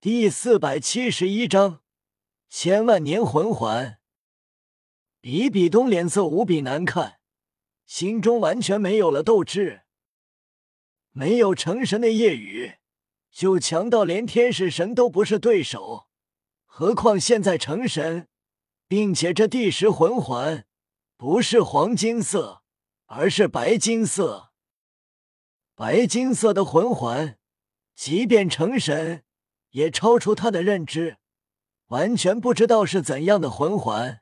第四百七十一章千万年魂环。比比东脸色无比难看，心中完全没有了斗志。没有成神的夜雨，就强到连天使神都不是对手，何况现在成神，并且这第十魂环不是黄金色，而是白金色。白金色的魂环，即便成神。也超出他的认知，完全不知道是怎样的魂环。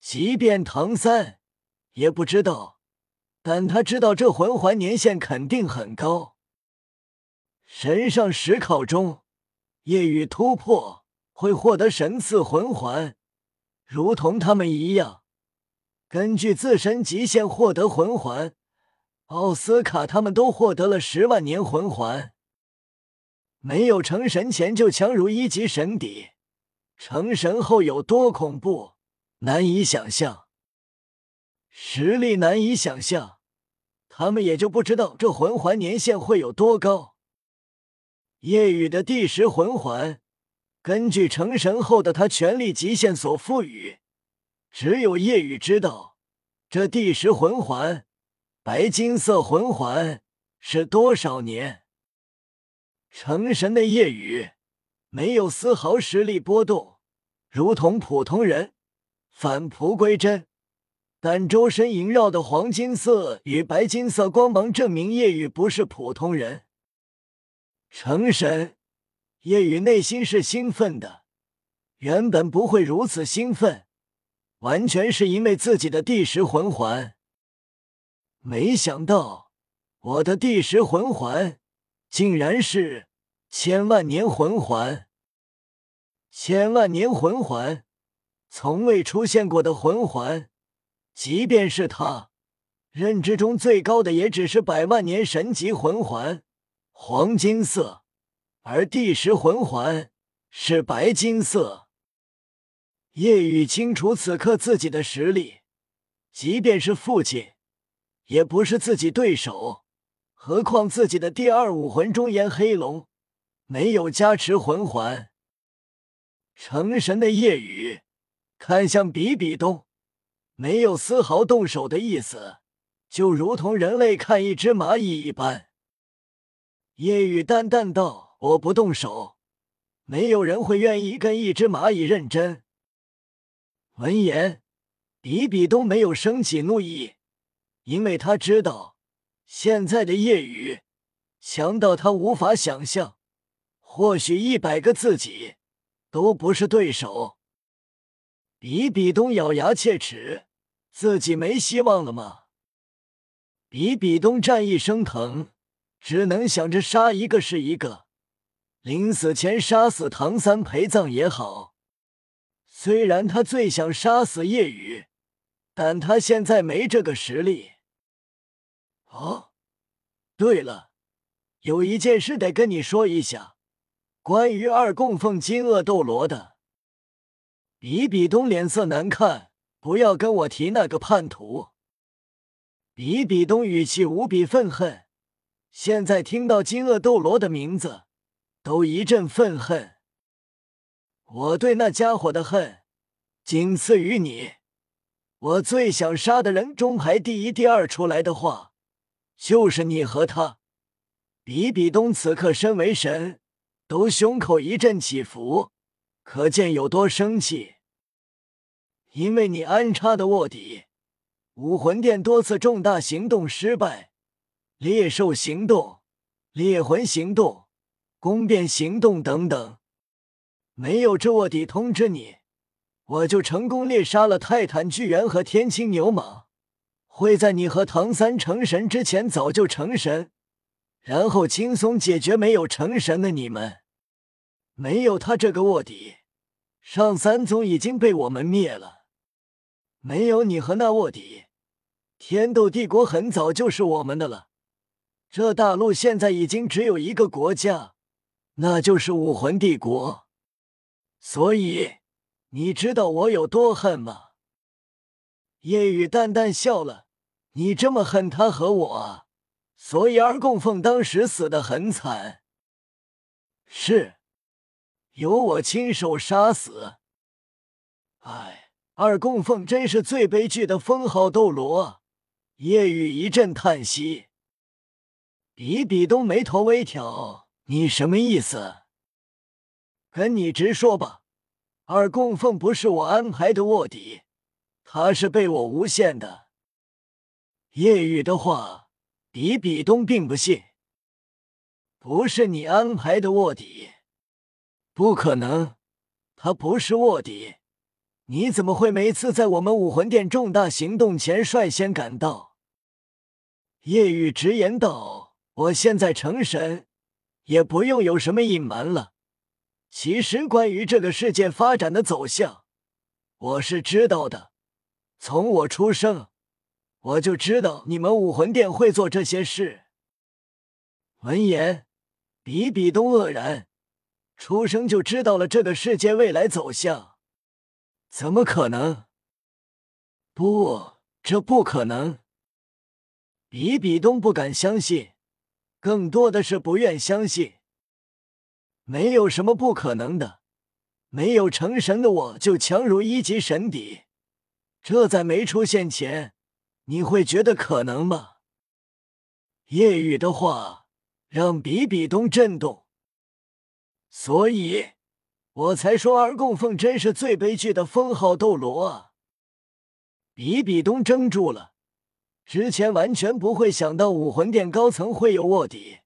即便唐三也不知道，但他知道这魂环年限肯定很高。神上十考中，夜雨突破会获得神赐魂环，如同他们一样，根据自身极限获得魂环。奥斯卡他们都获得了十万年魂环。没有成神前就强如一级神邸，成神后有多恐怖，难以想象。实力难以想象，他们也就不知道这魂环年限会有多高。夜雨的第十魂环，根据成神后的他权力极限所赋予，只有夜雨知道这第十魂环白金色魂环是多少年。成神的夜雨没有丝毫实力波动，如同普通人返璞归真。但周身萦绕的黄金色与白金色光芒，证明夜雨不是普通人。成神，夜雨内心是兴奋的，原本不会如此兴奋，完全是因为自己的第十魂环。没想到我的第十魂环。竟然是千万年魂环！千万年魂环，从未出现过的魂环。即便是他认知中最高的，也只是百万年神级魂环，黄金色；而第十魂环是白金色。夜雨清楚此刻自己的实力，即便是父亲，也不是自己对手。何况自己的第二武魂中炎黑龙没有加持魂环。成神的夜雨看向比比东，没有丝毫动手的意思，就如同人类看一只蚂蚁一般。夜雨淡淡道：“我不动手，没有人会愿意跟一只蚂蚁认真。”闻言，比比东没有升起怒意，因为他知道。现在的夜雨强到他无法想象，或许一百个自己都不是对手。比比东咬牙切齿，自己没希望了吗？比比东战意升腾，只能想着杀一个是一个，临死前杀死唐三陪葬也好。虽然他最想杀死夜雨，但他现在没这个实力。哦，对了，有一件事得跟你说一下，关于二供奉金鳄斗罗的。比比东脸色难看，不要跟我提那个叛徒。比比东语气无比愤恨，现在听到金鳄斗罗的名字，都一阵愤恨。我对那家伙的恨，仅次于你。我最想杀的人中排第一、第二出来的话。就是你和他，比比东此刻身为神，都胸口一阵起伏，可见有多生气。因为你安插的卧底，武魂殿多次重大行动失败，猎兽行动、猎魂行动、宫变行动等等，没有这卧底通知你，我就成功猎杀了泰坦巨猿和天青牛蟒。会在你和唐三成神之前早就成神，然后轻松解决没有成神的你们。没有他这个卧底，上三宗已经被我们灭了。没有你和那卧底，天斗帝国很早就是我们的了。这大陆现在已经只有一个国家，那就是武魂帝国。所以，你知道我有多恨吗？夜雨淡淡笑了：“你这么恨他和我，所以二供奉当时死的很惨。”是，由我亲手杀死。哎，二供奉真是最悲剧的封号斗罗。夜雨一阵叹息。比比东眉头微挑：“你什么意思？跟你直说吧，二供奉不是我安排的卧底，他是被我诬陷的。”叶雨的话，比比东并不信。不是你安排的卧底，不可能，他不是卧底。你怎么会每次在我们武魂殿重大行动前率先赶到？叶雨直言道：“我现在成神，也不用有什么隐瞒了。其实关于这个世界发展的走向，我是知道的。从我出生，我就知道你们武魂殿会做这些事。”闻言。比比东愕然，出生就知道了这个世界未来走向，怎么可能？不，这不可能。比比东不敢相信，更多的是不愿相信。没有什么不可能的，没有成神的我就强如一级神邸，这在没出现前，你会觉得可能吗？夜雨的话。让比比东震动，所以我才说二供奉真是最悲剧的封号斗罗啊！比比东怔住了，之前完全不会想到武魂殿高层会有卧底，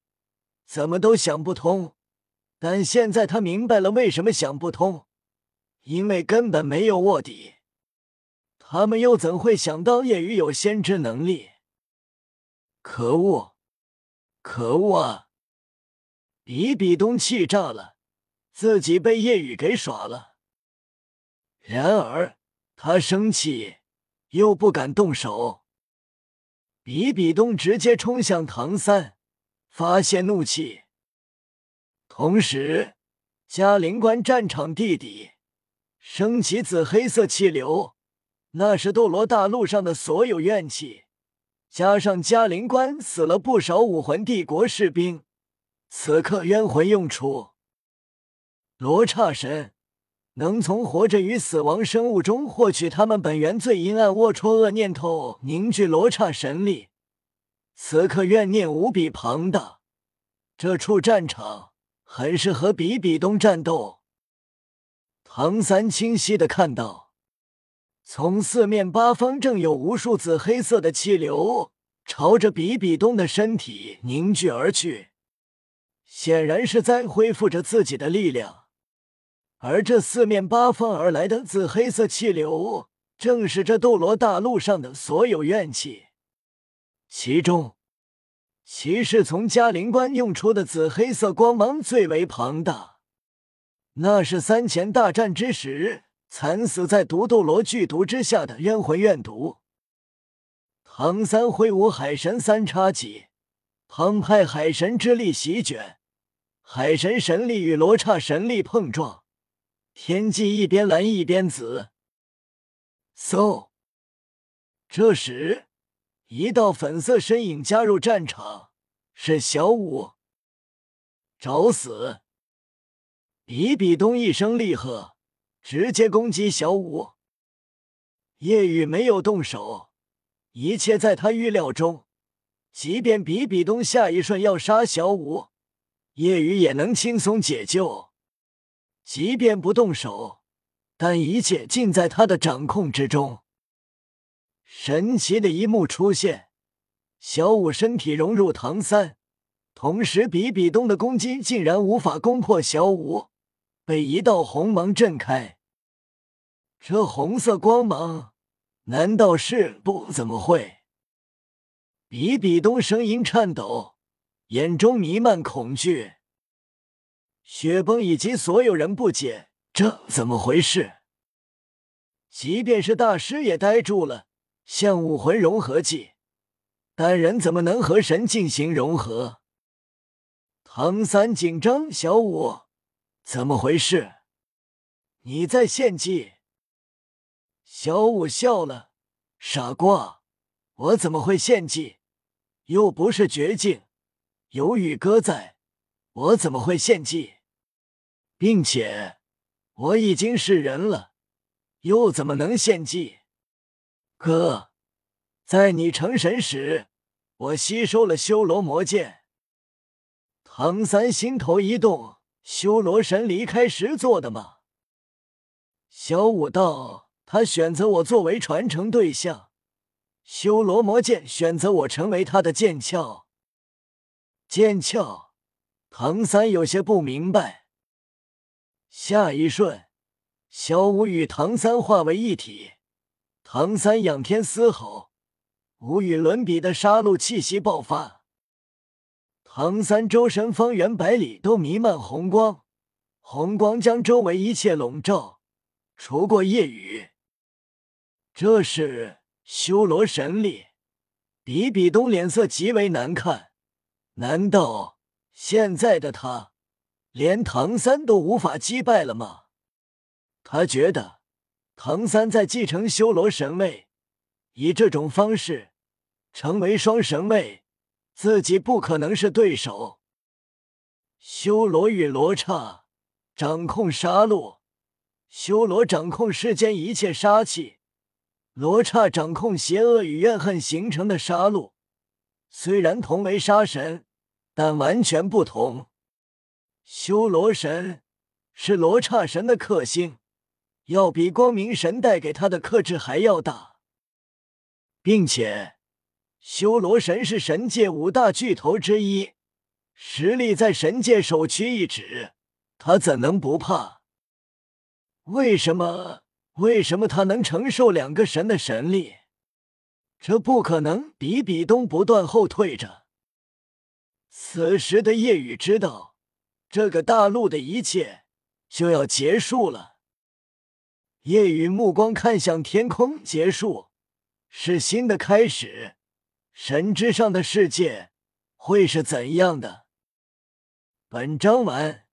怎么都想不通。但现在他明白了为什么想不通，因为根本没有卧底，他们又怎会想到叶雨有先知能力？可恶！可恶啊！比比东气炸了，自己被叶雨给耍了。然而他生气，又不敢动手。比比东直接冲向唐三，发泄怒气。同时，嘉陵关战场地底升起紫黑色气流，那是斗罗大陆上的所有怨气。加上嘉陵关死了不少武魂帝国士兵，此刻冤魂用出，罗刹神能从活着与死亡生物中获取他们本源最阴暗龌龊恶念头，凝聚罗刹神力。此刻怨念无比庞大，这处战场很适合比比东战斗。唐三清晰的看到。从四面八方，正有无数紫黑色的气流朝着比比东的身体凝聚而去，显然是在恢复着自己的力量。而这四面八方而来的紫黑色气流，正是这斗罗大陆上的所有怨气。其中，骑士从嘉陵关用出的紫黑色光芒最为庞大，那是三前大战之时。惨死在毒斗罗剧毒之下的冤魂怨毒。唐三挥舞海神三叉戟，澎湃海神之力席卷，海神神力与罗刹神力碰撞，天际一边蓝一边紫。嗖！这时，一道粉色身影加入战场，是小舞。找死！比比东一声厉喝。直接攻击小五，叶雨没有动手，一切在他预料中。即便比比东下一瞬要杀小五，叶雨也能轻松解救。即便不动手，但一切尽在他的掌控之中。神奇的一幕出现，小五身体融入唐三，同时比比东的攻击竟然无法攻破小五，被一道红芒震开。这红色光芒，难道是不？怎么会？比比东声音颤抖，眼中弥漫恐惧。雪崩以及所有人不解，这怎么回事？即便是大师也呆住了。像武魂融合技，但人怎么能和神进行融合？唐三紧张，小五，怎么回事？你在献祭？小五笑了，傻瓜，我怎么会献祭？又不是绝境，有宇哥在，我怎么会献祭？并且我已经是人了，又怎么能献祭？哥，在你成神时，我吸收了修罗魔剑。唐三心头一动，修罗神离开时做的吗？小五道，他选择我作为传承对象，修罗魔剑选择我成为他的剑鞘。剑鞘，唐三有些不明白。下一瞬，小舞与唐三化为一体，唐三仰天嘶吼，无与伦比的杀戮气息爆发。唐三周身方圆百里都弥漫红光，红光将周围一切笼罩。除过夜雨，这是修罗神力。比比东脸色极为难看。难道现在的他连唐三都无法击败了吗？他觉得唐三在继承修罗神位，以这种方式成为双神位，自己不可能是对手。修罗与罗刹掌控杀戮。修罗掌控世间一切杀气，罗刹掌控邪恶与怨恨形成的杀戮。虽然同为杀神，但完全不同。修罗神是罗刹神的克星，要比光明神带给他的克制还要大，并且修罗神是神界五大巨头之一，实力在神界首屈一指，他怎能不怕？为什么？为什么他能承受两个神的神力？这不可能！比比东不断后退着。此时的夜雨知道，这个大陆的一切就要结束了。夜雨目光看向天空，结束是新的开始。神之上的世界会是怎样的？本章完。